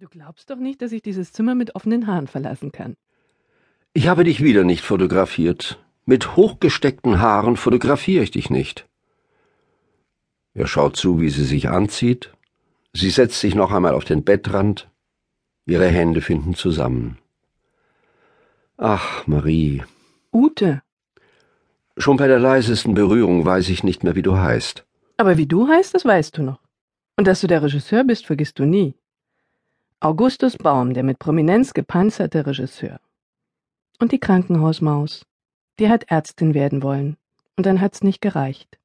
Du glaubst doch nicht, dass ich dieses Zimmer mit offenen Haaren verlassen kann. Ich habe dich wieder nicht fotografiert. Mit hochgesteckten Haaren fotografiere ich dich nicht. Er schaut zu, wie sie sich anzieht. Sie setzt sich noch einmal auf den Bettrand. Ihre Hände finden zusammen. Ach, Marie. Ute. Schon bei der leisesten Berührung weiß ich nicht mehr, wie du heißt. Aber wie du heißt, das weißt du noch. Und dass du der Regisseur bist, vergisst du nie. Augustus Baum, der mit Prominenz gepanzerte Regisseur. Und die Krankenhausmaus. Die hat Ärztin werden wollen. Und dann hat's nicht gereicht.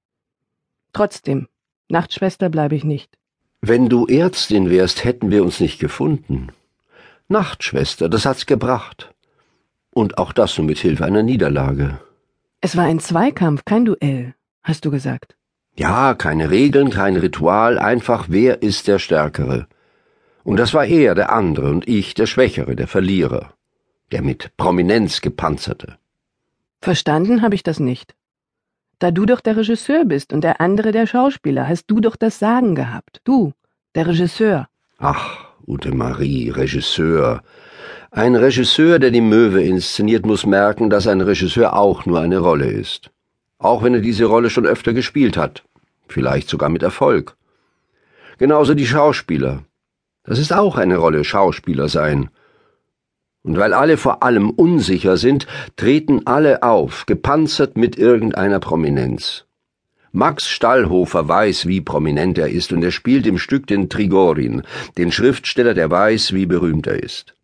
Trotzdem, Nachtschwester bleibe ich nicht. Wenn du Ärztin wärst, hätten wir uns nicht gefunden. Nachtschwester, das hat's gebracht. Und auch das nur mit Hilfe einer Niederlage. Es war ein Zweikampf, kein Duell, hast du gesagt. Ja, keine Regeln, kein Ritual, einfach wer ist der Stärkere. Und das war er, der andere, und ich, der Schwächere, der Verlierer, der mit Prominenz gepanzerte. Verstanden habe ich das nicht. Da du doch der Regisseur bist und der andere der Schauspieler, hast du doch das Sagen gehabt. Du, der Regisseur. Ach, Ute Marie, Regisseur. Ein Regisseur, der die Möwe inszeniert, muss merken, dass ein Regisseur auch nur eine Rolle ist. Auch wenn er diese Rolle schon öfter gespielt hat. Vielleicht sogar mit Erfolg. Genauso die Schauspieler. Das ist auch eine Rolle Schauspieler sein. Und weil alle vor allem unsicher sind, treten alle auf, gepanzert mit irgendeiner Prominenz. Max Stallhofer weiß, wie prominent er ist, und er spielt im Stück den Trigorin, den Schriftsteller, der weiß, wie berühmt er ist.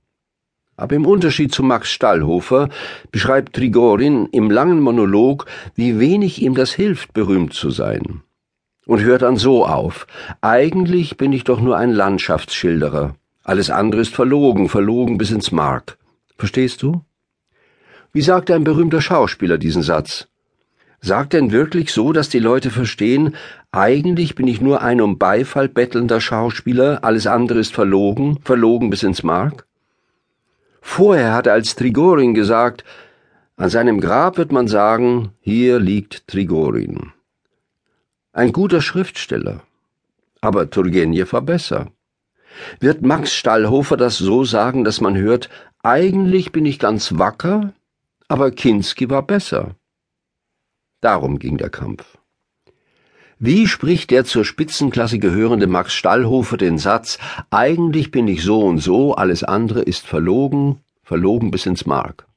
Aber im Unterschied zu Max Stallhofer beschreibt Trigorin im langen Monolog, wie wenig ihm das hilft, berühmt zu sein und hört dann so auf. Eigentlich bin ich doch nur ein Landschaftsschilderer. Alles andere ist verlogen, verlogen bis ins Mark. Verstehst du? Wie sagt ein berühmter Schauspieler diesen Satz? Sagt denn wirklich so, dass die Leute verstehen, eigentlich bin ich nur ein um Beifall bettelnder Schauspieler, alles andere ist verlogen, verlogen bis ins Mark? Vorher hat er als Trigorin gesagt, an seinem Grab wird man sagen, hier liegt Trigorin. Ein guter Schriftsteller. Aber Turgenev war besser. Wird Max Stallhofer das so sagen, dass man hört, eigentlich bin ich ganz wacker, aber Kinski war besser. Darum ging der Kampf. Wie spricht der zur Spitzenklasse gehörende Max Stallhofer den Satz, eigentlich bin ich so und so, alles andere ist verlogen, verlogen bis ins Mark?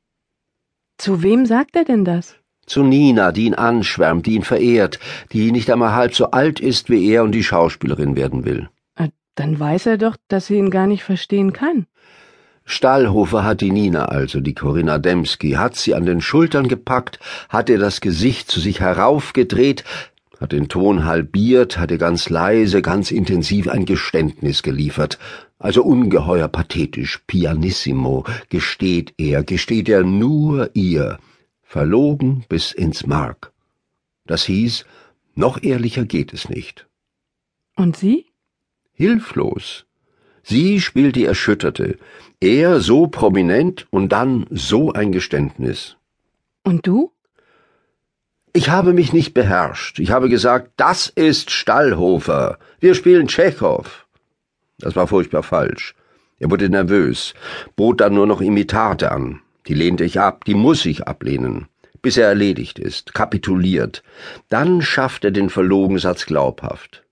Zu wem sagt er denn das? Zu Nina, die ihn anschwärmt, die ihn verehrt, die nicht einmal halb so alt ist wie er und die Schauspielerin werden will. Äh, dann weiß er doch, dass sie ihn gar nicht verstehen kann. Stallhofer hat die Nina also, die Corinna Demski, hat sie an den Schultern gepackt, hat ihr das Gesicht zu sich heraufgedreht, hat den Ton halbiert, hat ihr ganz leise, ganz intensiv ein Geständnis geliefert. Also ungeheuer pathetisch, pianissimo, gesteht er, gesteht er nur ihr, verlogen bis ins Mark. Das hieß, noch ehrlicher geht es nicht. Und sie? Hilflos. Sie spielt die Erschütterte, er so prominent und dann so ein Geständnis. Und du? Ich habe mich nicht beherrscht. Ich habe gesagt, das ist Stallhofer. Wir spielen Tschechow. Das war furchtbar falsch. Er wurde nervös, bot dann nur noch Imitate an. Die lehnte ich ab, die muss ich ablehnen, bis er erledigt ist, kapituliert. Dann schafft er den Verlogensatz glaubhaft.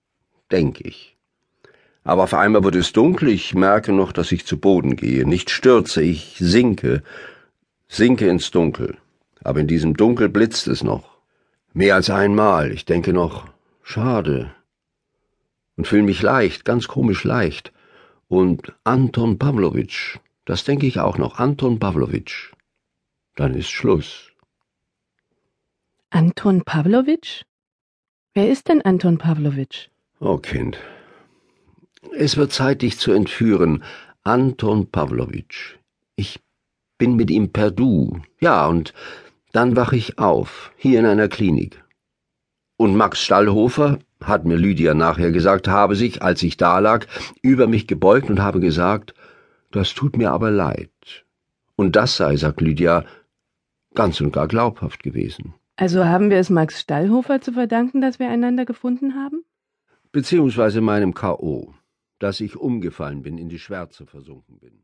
Denk ich. Aber auf einmal wird es dunkel, ich merke noch, dass ich zu Boden gehe. Nicht stürze, ich sinke, sinke ins Dunkel. Aber in diesem Dunkel blitzt es noch. Mehr als einmal. Ich denke noch, schade. Und fühle mich leicht, ganz komisch leicht. Und Anton Pavlovitsch, das denke ich auch noch. Anton Pavlovitsch. Dann ist Schluss. Anton Pavlovitsch? Wer ist denn Anton Pavlovitsch? Oh Kind. Es wird Zeit, dich zu entführen. Anton Pavlovitsch. Ich bin mit ihm per Du. Ja, und dann wach ich auf, hier in einer Klinik. Und Max Stallhofer, hat mir Lydia nachher gesagt, habe sich, als ich da lag, über mich gebeugt und habe gesagt, das tut mir aber leid. Und das sei, sagt Lydia, ganz und gar glaubhaft gewesen. Also haben wir es Max Stallhofer zu verdanken, dass wir einander gefunden haben? Beziehungsweise meinem K.O. dass ich umgefallen bin, in die Schwärze versunken bin.